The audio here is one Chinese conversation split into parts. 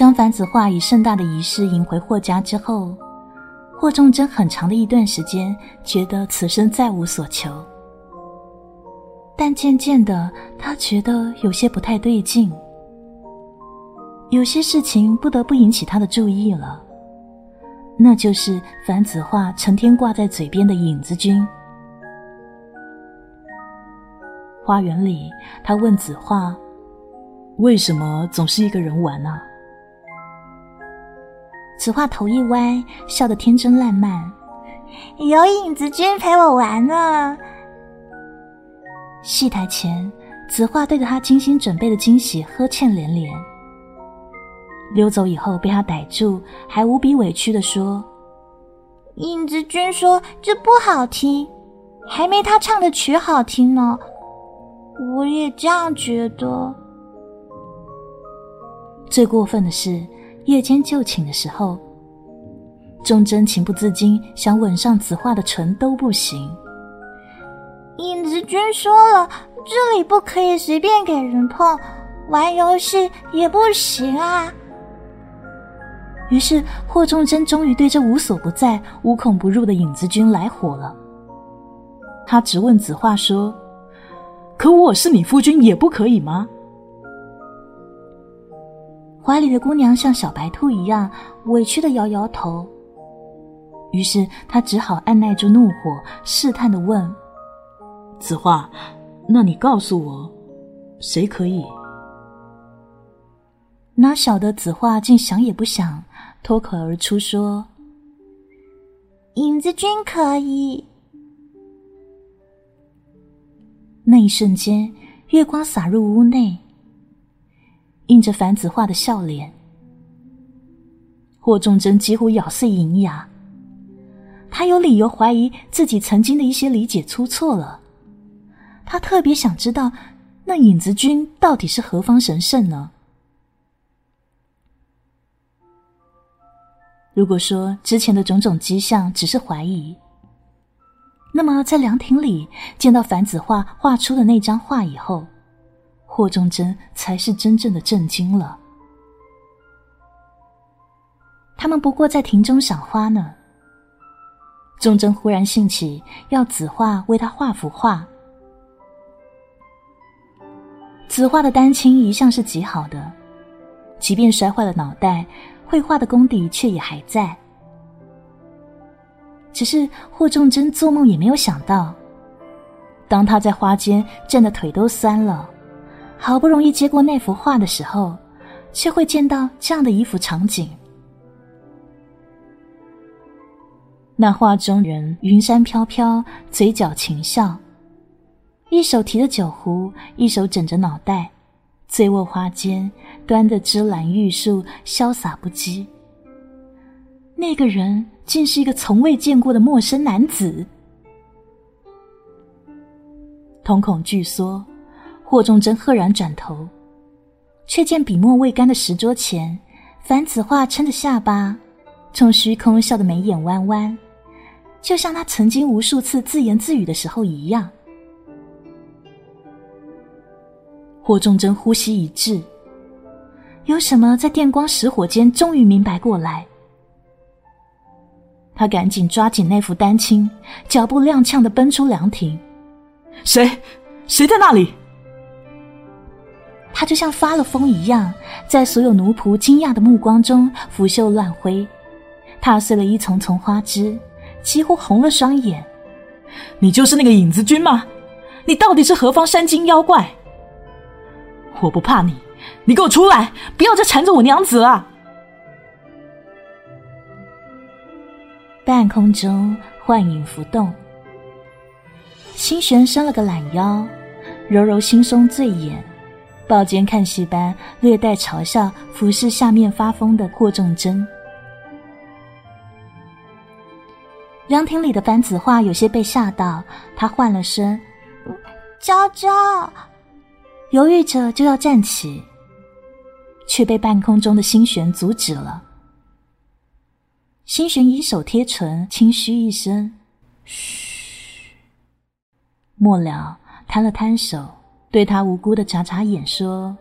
将樊子画以盛大的仪式迎回霍家之后，霍仲贞很长的一段时间觉得此生再无所求。但渐渐的，他觉得有些不太对劲，有些事情不得不引起他的注意了。那就是樊子画成天挂在嘴边的影子君。花园里，他问子画：“为什么总是一个人玩呢？”子画头一歪，笑得天真烂漫：“有影子君陪我玩呢。”戏台前，子画对着他精心准备的惊喜呵欠连连。溜走以后，被他逮住，还无比委屈的说：“影子君说这不好听，还没他唱的曲好听呢。我也这样觉得。”最过分的是，夜间就寝的时候，忠贞情不自禁想吻上子画的唇都不行。影子君说了，这里不可以随便给人碰，玩游戏也不行啊。于是霍仲贞终于对这无所不在、无孔不入的影子君来火了。他直问子画说：“可我是你夫君，也不可以吗？”怀里的姑娘像小白兔一样委屈的摇摇头。于是他只好按耐住怒火，试探的问。子画，那你告诉我，谁可以？哪晓得子画竟想也不想，脱口而出说：“影子君可以。”那一瞬间，月光洒入屋内，映着樊子画的笑脸。霍仲贞几乎咬碎银牙，他有理由怀疑自己曾经的一些理解出错了。他特别想知道，那影子君到底是何方神圣呢？如果说之前的种种迹象只是怀疑，那么在凉亭里见到樊子画画出的那张画以后，霍仲贞才是真正的震惊了。他们不过在亭中赏花呢，仲贞忽然兴起要子画为他画幅画。子画的丹青一向是极好的，即便摔坏了脑袋，绘画的功底却也还在。只是霍仲贞做梦也没有想到，当他在花间站的腿都酸了，好不容易接过那幅画的时候，却会见到这样的一幅场景：那画中人云山飘飘，嘴角噙笑。一手提着酒壶，一手枕着脑袋，醉卧花间，端着芝兰玉树，潇洒不羁。那个人竟是一个从未见过的陌生男子。瞳孔巨缩，霍仲贞赫然转头，却见笔墨未干的石桌前，樊子画撑着下巴，冲虚空笑得眉眼弯弯，就像他曾经无数次自言自语的时候一样。霍仲贞呼吸一滞，有什么在电光石火间终于明白过来。他赶紧抓紧那副丹青，脚步踉跄的奔出凉亭。谁？谁在那里？他就像发了疯一样，在所有奴仆惊讶的目光中拂袖乱挥，踏碎了一丛丛花枝，几乎红了双眼。你就是那个影子君吗？你到底是何方山精妖怪？我不怕你，你给我出来！不要再缠着我娘子了。半空中幻影浮动，星璇伸了个懒腰，揉揉惺忪醉眼，抱肩看戏般略带嘲笑俯视下面发疯的霍仲贞。凉亭里的樊子画有些被吓到，他唤了声：“娇娇。”犹豫着就要站起，却被半空中的星璇阻止了。星璇以手贴唇，轻嘘一声：“嘘。”末了，摊了摊手，对他无辜的眨眨眼，说：“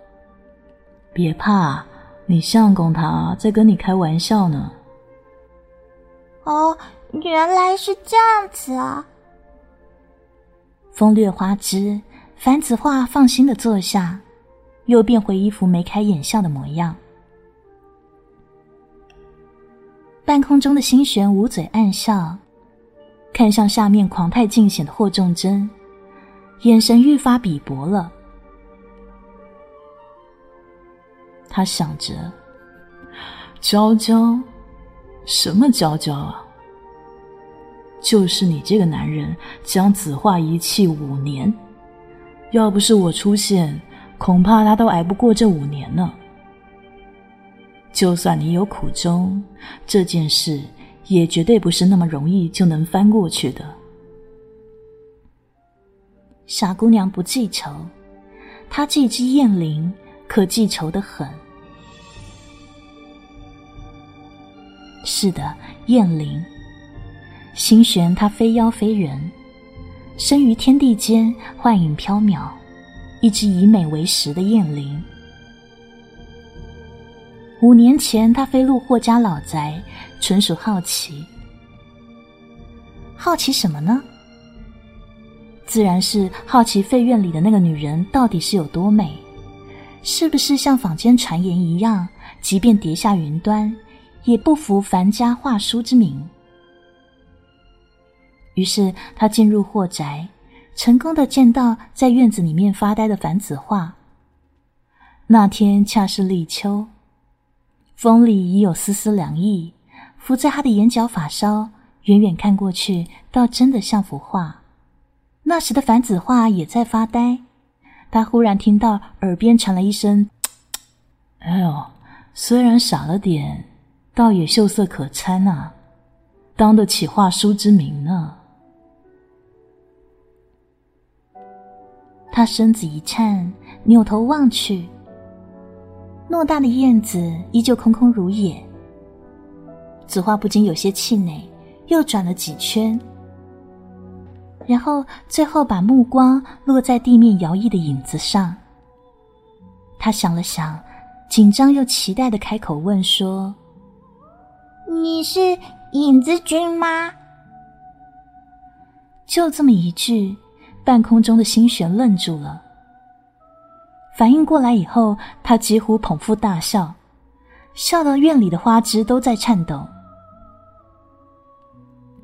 别怕，你相公他在跟你开玩笑呢。哦，原来是这样子啊！风掠花枝，樊子画放心的坐下，又变回一副眉开眼笑的模样。半空中的星璇捂嘴暗笑，看向下面狂态尽显的霍仲贞，眼神愈发鄙薄了。他想着：“娇娇，什么娇娇啊？就是你这个男人将子画遗弃五年，要不是我出现，恐怕他都挨不过这五年呢。就算你有苦衷，这件事也绝对不是那么容易就能翻过去的。”傻姑娘不记仇，她这只燕翎可记仇的很。是的，燕翎。星璇她非妖非人，生于天地间，幻影飘渺，一只以美为食的燕翎。五年前，她飞入霍家老宅，纯属好奇。好奇什么呢？自然是好奇废院里的那个女人到底是有多美，是不是像坊间传言一样，即便跌下云端。也不服樊家画书之名，于是他进入霍宅，成功的见到在院子里面发呆的樊子画。那天恰是立秋，风里已有丝丝凉意，拂在他的眼角发梢，远远看过去，倒真的像幅画。那时的樊子画也在发呆，他忽然听到耳边传来一声：“哎呦，虽然傻了点。”倒也秀色可餐呐，当得起画书之名呢。他身子一颤，扭头望去，偌大的院子依旧空空如也。子画不禁有些气馁，又转了几圈，然后最后把目光落在地面摇曳的影子上。他想了想，紧张又期待的开口问说。你是影子君吗？就这么一句，半空中的星璇愣住了。反应过来以后，他几乎捧腹大笑，笑得院里的花枝都在颤抖。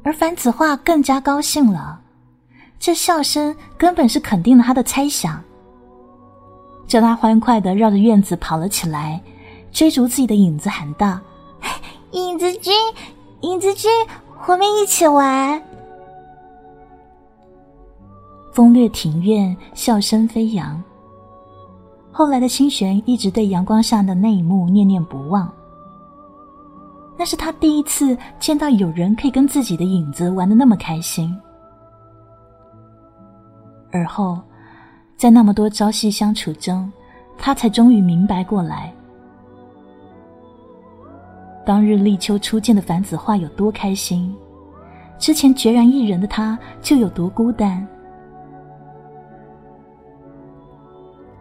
而樊子画更加高兴了，这笑声根本是肯定了他的猜想，叫他欢快的绕着院子跑了起来，追逐自己的影子，喊道。影子君，影子君，我们一起玩。风掠庭院，笑声飞扬。后来的清玄一直对阳光下的那一幕念念不忘。那是他第一次见到有人可以跟自己的影子玩的那么开心。而后，在那么多朝夕相处中，他才终于明白过来。当日立秋初见的樊子画有多开心，之前决然一人的他就有多孤单。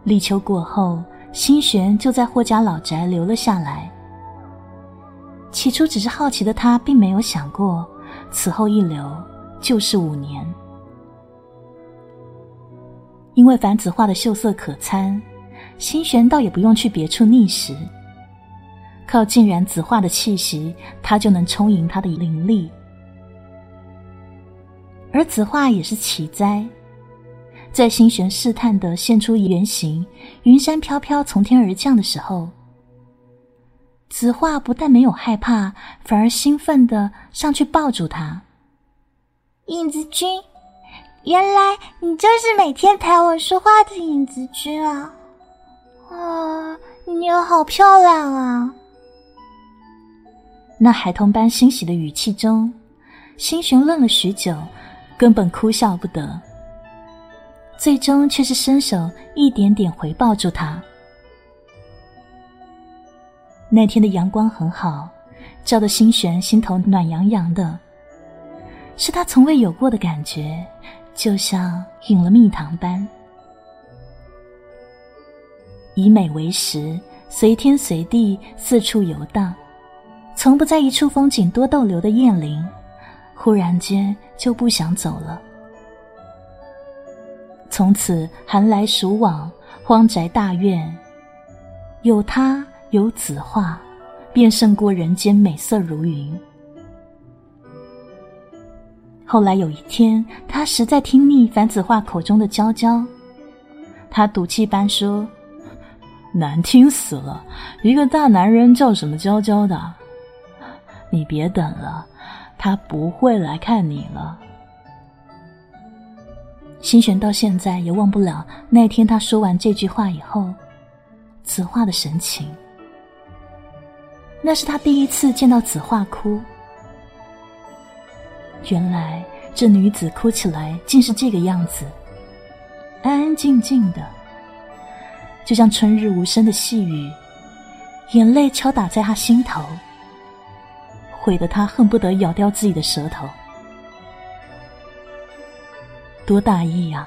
立秋过后，新璇就在霍家老宅留了下来。起初只是好奇的他，并没有想过此后一留就是五年。因为樊子画的秀色可餐，新璇倒也不用去别处觅食。靠浸染子画的气息，他就能充盈他的灵力。而子画也是奇哉，在星璇试探的现出原形，云山飘飘从天而降的时候，子画不但没有害怕，反而兴奋的上去抱住他。影子君，原来你就是每天陪我说话的影子君啊！啊，你好漂亮啊！那孩童般欣喜的语气中，星璇愣了许久，根本哭笑不得。最终却是伸手一点点回抱住他。那天的阳光很好，照得星璇心头暖洋洋的，是他从未有过的感觉，就像饮了蜜糖般。以美为食，随天随地四处游荡，从不在一处风景多逗留的燕玲，忽然间就不想走了。从此寒来暑往，荒宅大院，有他有子画，便胜过人间美色如云。后来有一天，他实在听腻樊子画口中的娇娇，他赌气般说：“难听死了，一个大男人叫什么娇娇的？你别等了，他不会来看你了。”心璇到现在也忘不了那天他说完这句话以后，子画的神情。那是他第一次见到子画哭。原来这女子哭起来竟是这个样子，安安静静的，就像春日无声的细雨，眼泪敲打在他心头，毁得他恨不得咬掉自己的舌头。多大意呀！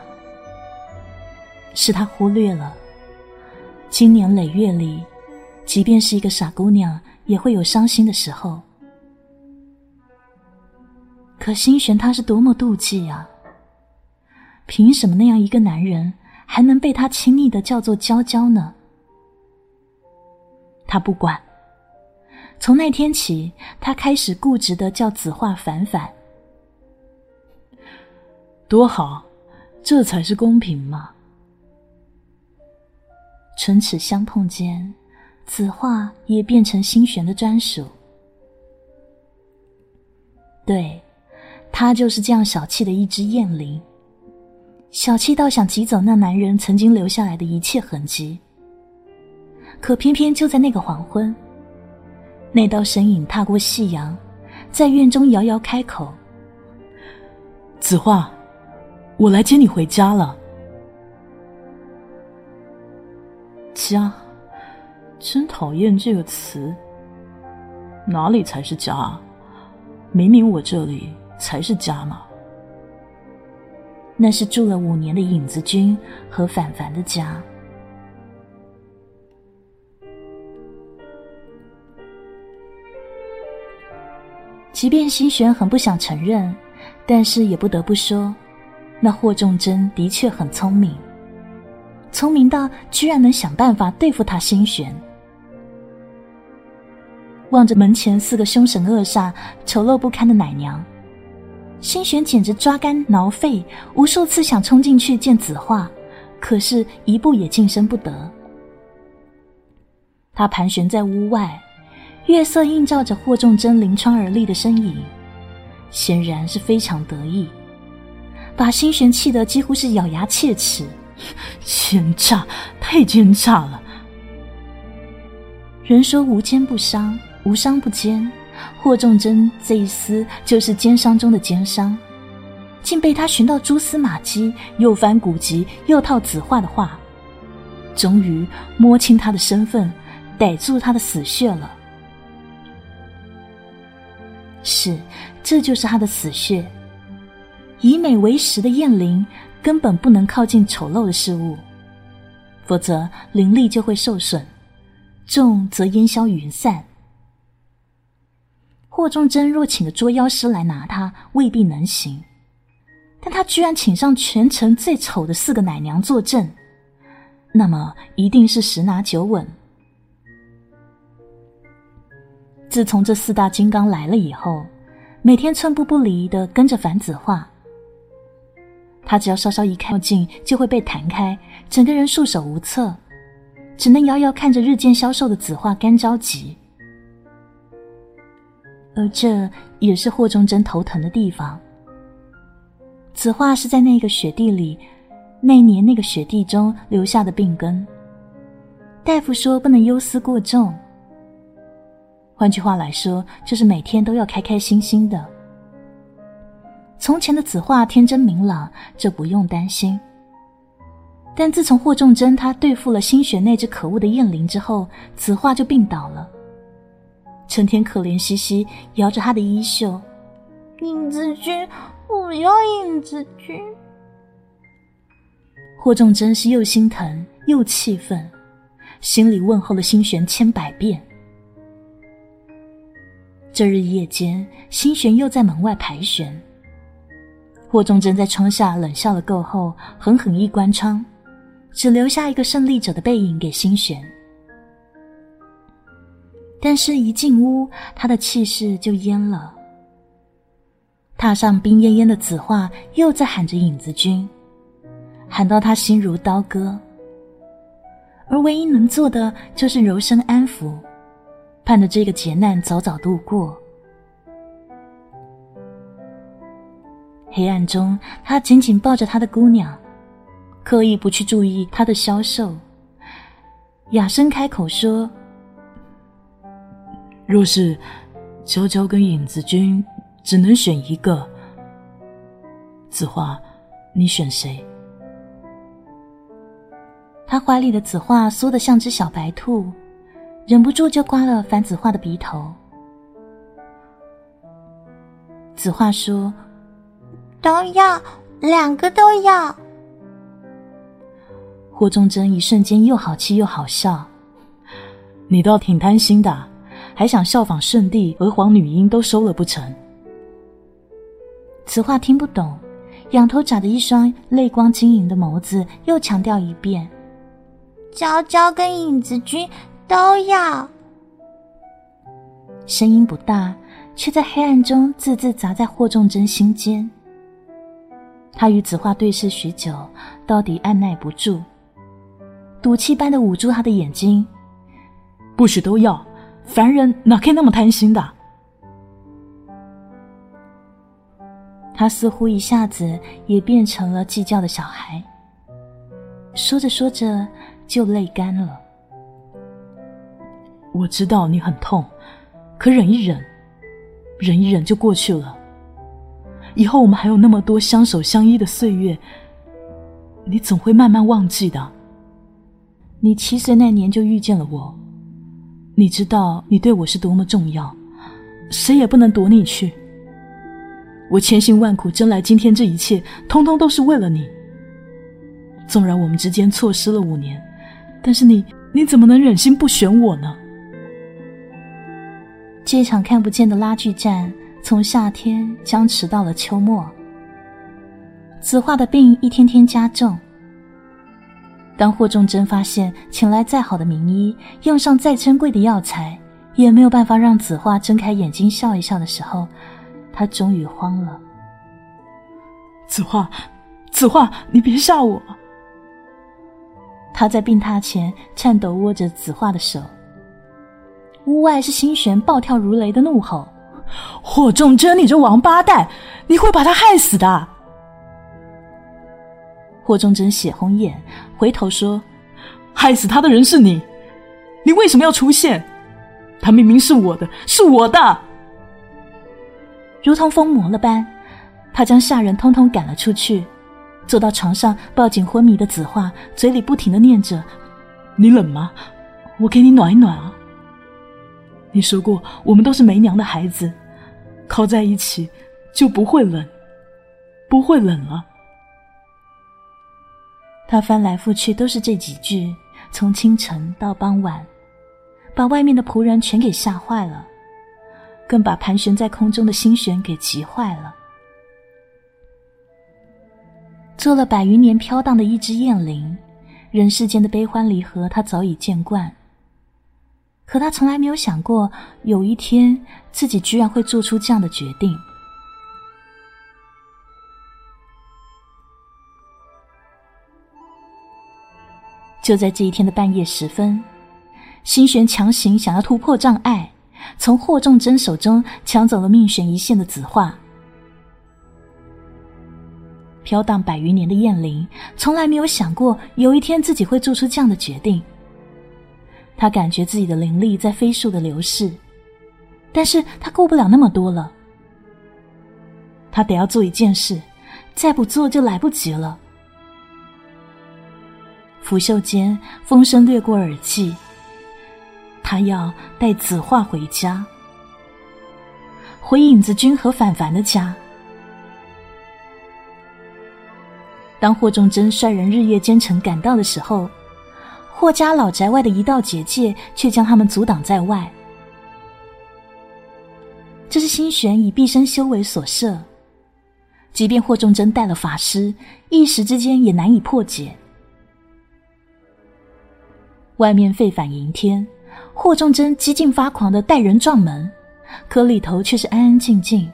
是他忽略了，经年累月里，即便是一个傻姑娘，也会有伤心的时候。可心璇他是多么妒忌啊！凭什么那样一个男人还能被他亲昵的叫做娇娇呢？他不管。从那天起，他开始固执的叫子画凡凡。多好，这才是公平嘛！唇齿相碰间，子画也变成心玄的专属。对，他就是这样小气的一只燕翎，小气到想挤走那男人曾经留下来的一切痕迹。可偏偏就在那个黄昏，那道身影踏过夕阳，在院中遥遥开口：“子画。”我来接你回家了。家，真讨厌这个词。哪里才是家？明明我这里才是家嘛。那是住了五年的影子君和凡凡的家。即便心璇很不想承认，但是也不得不说。那霍仲贞的确很聪明，聪明到居然能想办法对付他心弦。望着门前四个凶神恶煞、丑陋不堪的奶娘，心弦简直抓肝挠肺，无数次想冲进去见子画，可是一步也近身不得。他盘旋在屋外，月色映照着霍仲贞临窗而立的身影，显然是非常得意。把心弦气得几乎是咬牙切齿，奸诈，太奸诈了！人说无奸不商，无商不奸，霍仲贞这一丝就是奸商中的奸商，竟被他寻到蛛丝马迹，又翻古籍，又套子画的话，终于摸清他的身份，逮住他的死穴了。是，这就是他的死穴。以美为食的燕翎根本不能靠近丑陋的事物，否则灵力就会受损，重则烟消云散。霍仲贞若请个捉妖师来拿他，未必能行，但他居然请上全城最丑的四个奶娘坐镇，那么一定是十拿九稳。自从这四大金刚来了以后，每天寸步不离的跟着樊子画。他只要稍稍一靠近，就会被弹开，整个人束手无策，只能遥遥看着日渐消瘦的子画，干着急。而这也是霍仲贞头疼的地方。紫画是在那个雪地里，那年那个雪地中留下的病根。大夫说不能忧思过重。换句话来说，就是每天都要开开心心的。从前的子画天真明朗，这不用担心。但自从霍仲贞他对付了心璇那只可恶的燕翎之后，子画就病倒了，成天可怜兮兮摇着他的衣袖：“影子君，我要影子君。”霍仲贞是又心疼又气愤，心里问候了星璇千百遍。这日夜间，星璇又在门外盘旋。霍仲贞在窗下冷笑了够后，狠狠一关窗，只留下一个胜利者的背影给星璇。但是，一进屋，他的气势就淹了。踏上冰烟烟的紫画，又在喊着影子君，喊到他心如刀割。而唯一能做的，就是柔声安抚，盼着这个劫难早早度过。黑暗中，他紧紧抱着他的姑娘，刻意不去注意她的消瘦，哑声开口说：“若是秋秋跟影子君只能选一个，子画，你选谁？”他怀里的子画缩得像只小白兔，忍不住就刮了樊子画的鼻头。子画说。都要，两个都要。霍仲贞一瞬间又好气又好笑，你倒挺贪心的，还想效仿圣帝，娥皇女英都收了不成？此话听不懂，仰头眨着一双泪光晶莹的眸子，又强调一遍：娇娇跟影子君都要。声音不大，却在黑暗中字字砸在霍仲真心间。他与子画对视许久，到底按耐不住，赌气般的捂住他的眼睛。不许都要，凡人哪可以那么贪心的？他似乎一下子也变成了计较的小孩。说着说着就泪干了。我知道你很痛，可忍一忍，忍一忍就过去了。以后我们还有那么多相守相依的岁月，你总会慢慢忘记的。你七岁那年就遇见了我，你知道你对我是多么重要，谁也不能夺你去。我千辛万苦争来今天这一切，通通都是为了你。纵然我们之间错失了五年，但是你你怎么能忍心不选我呢？这场看不见的拉锯战。从夏天僵持到了秋末，子画的病一天天加重。当霍仲贞发现，请来再好的名医，用上再珍贵的药材，也没有办法让子画睁开眼睛笑一笑的时候，他终于慌了。子画，子画，你别吓我！他在病榻前颤抖握着子画的手。屋外是心璇暴跳如雷的怒吼。霍仲贞，你这王八蛋，你会把他害死的！霍仲贞血红眼，回头说：“害死他的人是你，你为什么要出现？他明明是我的，是我的！”如同疯魔了般，他将下人通通赶了出去，坐到床上，抱紧昏迷的子画，嘴里不停的念着：“你冷吗？我给你暖一暖啊。”你说过，我们都是没娘的孩子，靠在一起就不会冷，不会冷了。他翻来覆去都是这几句，从清晨到傍晚，把外面的仆人全给吓坏了，更把盘旋在空中的心弦给急坏了。做了百余年飘荡的一只雁翎，人世间的悲欢离合，他早已见惯。可他从来没有想过，有一天自己居然会做出这样的决定。就在这一天的半夜时分，星璇强行想要突破障碍，从霍仲贞手中抢走了命悬一线的紫画。飘荡百余年的燕翎，从来没有想过有一天自己会做出这样的决定。他感觉自己的灵力在飞速的流逝，但是他顾不了那么多了。他得要做一件事，再不做就来不及了。拂袖间，风声掠过耳际。他要带子画回家，回影子君和凡凡的家。当霍仲贞率人日夜兼程赶到的时候。霍家老宅外的一道结界却将他们阻挡在外。这是心玄以毕生修为所设，即便霍仲贞带了法师，一时之间也难以破解。外面沸反盈天，霍仲贞激进发狂的带人撞门，可里头却是安安静静。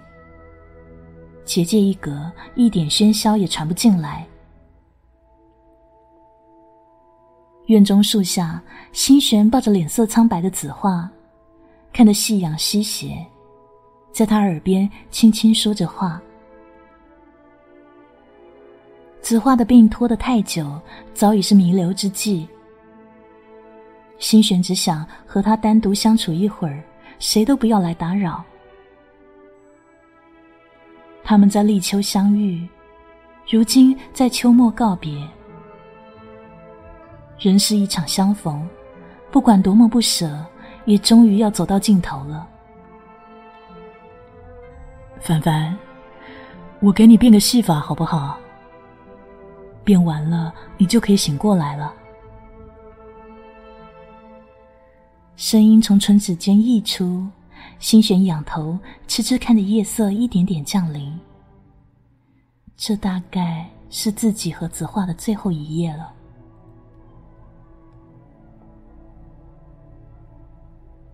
结界一隔，一点喧嚣也传不进来。院中树下，心玄抱着脸色苍白的子画，看得夕阳西斜，在他耳边轻轻说着话。子画的病拖得太久，早已是弥留之际。心玄只想和他单独相处一会儿，谁都不要来打扰。他们在立秋相遇，如今在秋末告别。人是一场相逢，不管多么不舍，也终于要走到尽头了。凡凡，我给你变个戏法好不好？变完了，你就可以醒过来了。声音从唇齿间溢出，心弦仰头，痴痴看着夜色一点点降临。这大概是自己和子画的最后一夜了。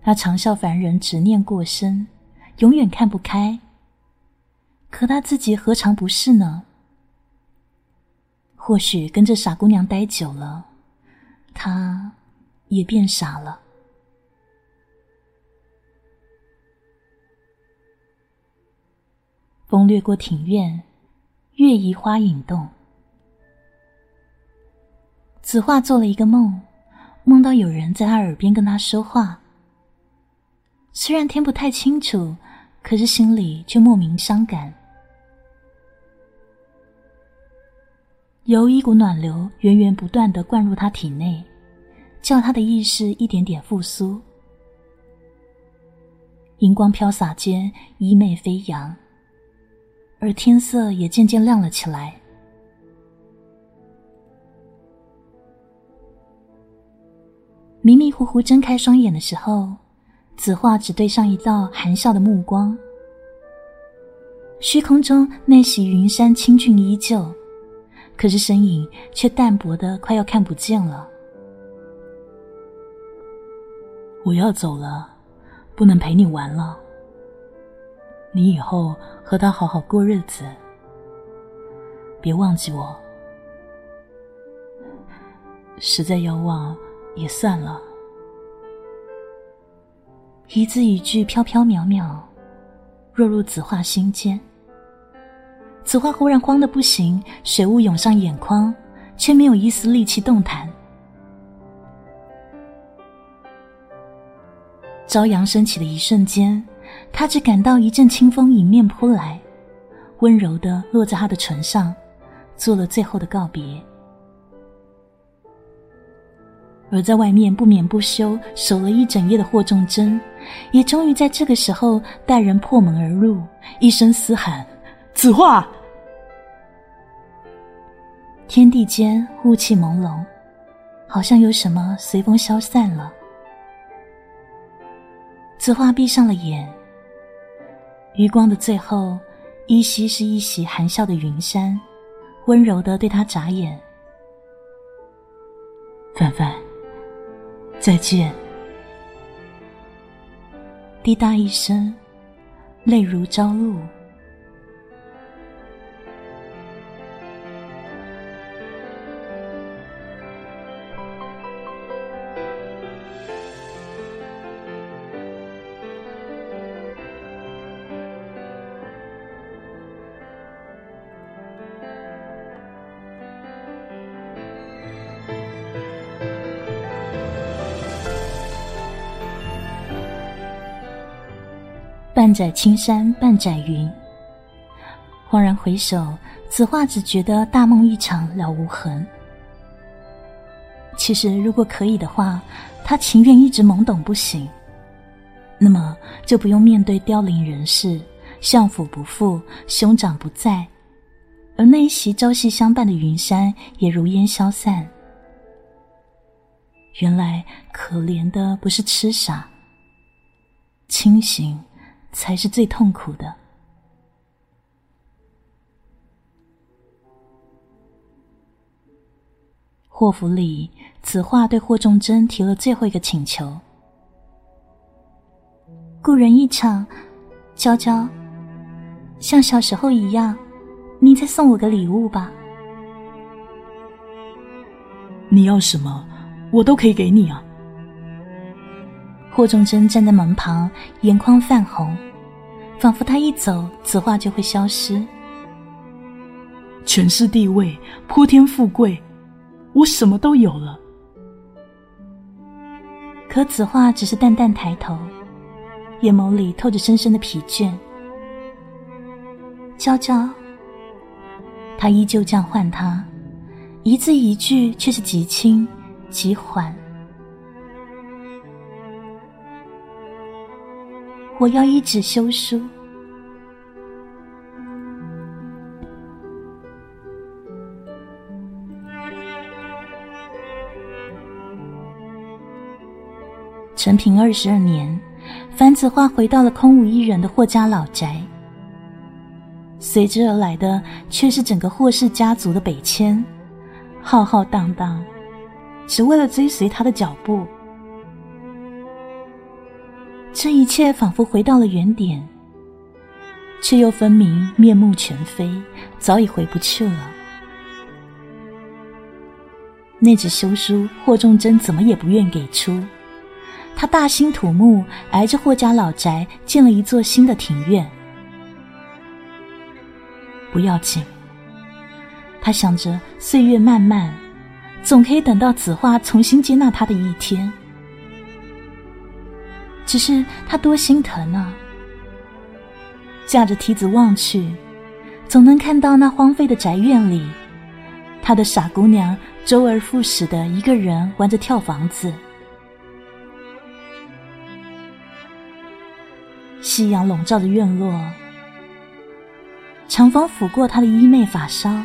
他常笑凡人执念过深，永远看不开。可他自己何尝不是呢？或许跟这傻姑娘待久了，他也变傻了。风掠过庭院，月移花影动。子画做了一个梦，梦到有人在他耳边跟他说话。虽然听不太清楚，可是心里却莫名伤感。由一股暖流源源不断的灌入他体内，叫他的意识一点点复苏。银光飘洒间，衣袂飞扬，而天色也渐渐亮了起来。迷迷糊糊睁开双眼的时候。子画只对上一道含笑的目光，虚空中那袭云山清俊依旧，可是身影却淡薄的快要看不见了。我要走了，不能陪你玩了。你以后和他好好过日子，别忘记我。实在要忘，也算了。一字一句飘飘渺渺，落入子画心间。子画忽然慌得不行，水雾涌上眼眶，却没有一丝力气动弹。朝阳升起的一瞬间，他只感到一阵清风迎面扑来，温柔的落在他的唇上，做了最后的告别。而在外面不眠不休守了一整夜的霍仲贞，也终于在这个时候带人破门而入，一声嘶喊：“子画！”天地间雾气朦胧，好像有什么随风消散了。子画闭上了眼，余光的最后，依稀是一袭含笑的云山，温柔的对他眨眼：“凡凡。”再见。滴答一声，泪如朝露。半载青山半载云。恍然回首，此话只觉得大梦一场了无痕。其实，如果可以的话，他情愿一直懵懂不醒。那么，就不用面对凋零人世，相府不复，兄长不在，而那一袭朝夕相伴的云山也如烟消散。原来可怜的不是痴傻，清醒才是最痛苦的。霍府里，此话对霍仲贞提了最后一个请求：故人一场，娇娇，像小时候一样，你再送我个礼物吧。你要什么，我都可以给你啊。霍仲贞站在门旁，眼眶泛红，仿佛他一走，子画就会消失。权势地位，泼天富贵。我什么都有了，可子画只是淡淡抬头，眼眸里透着深深的疲倦。娇娇，他依旧这样唤他，一字一句却是极轻极缓。我要一纸休书。陈平二十二年，樊子画回到了空无一人的霍家老宅，随之而来的却是整个霍氏家族的北迁，浩浩荡荡，只为了追随他的脚步。这一切仿佛回到了原点，却又分明面目全非，早已回不去了。那纸休书，霍仲贞怎么也不愿给出。他大兴土木，挨着霍家老宅建了一座新的庭院。不要紧，他想着岁月漫漫，总可以等到子画重新接纳他的一天。只是他多心疼啊！架着梯子望去，总能看到那荒废的宅院里，他的傻姑娘周而复始的一个人玩着跳房子。夕阳笼罩着院落，长风拂过他的衣袂发梢。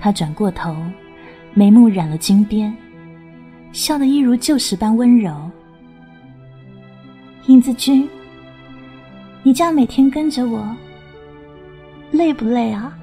他转过头，眉目染了金边，笑得一如旧时般温柔。英子君，你这样每天跟着我，累不累啊？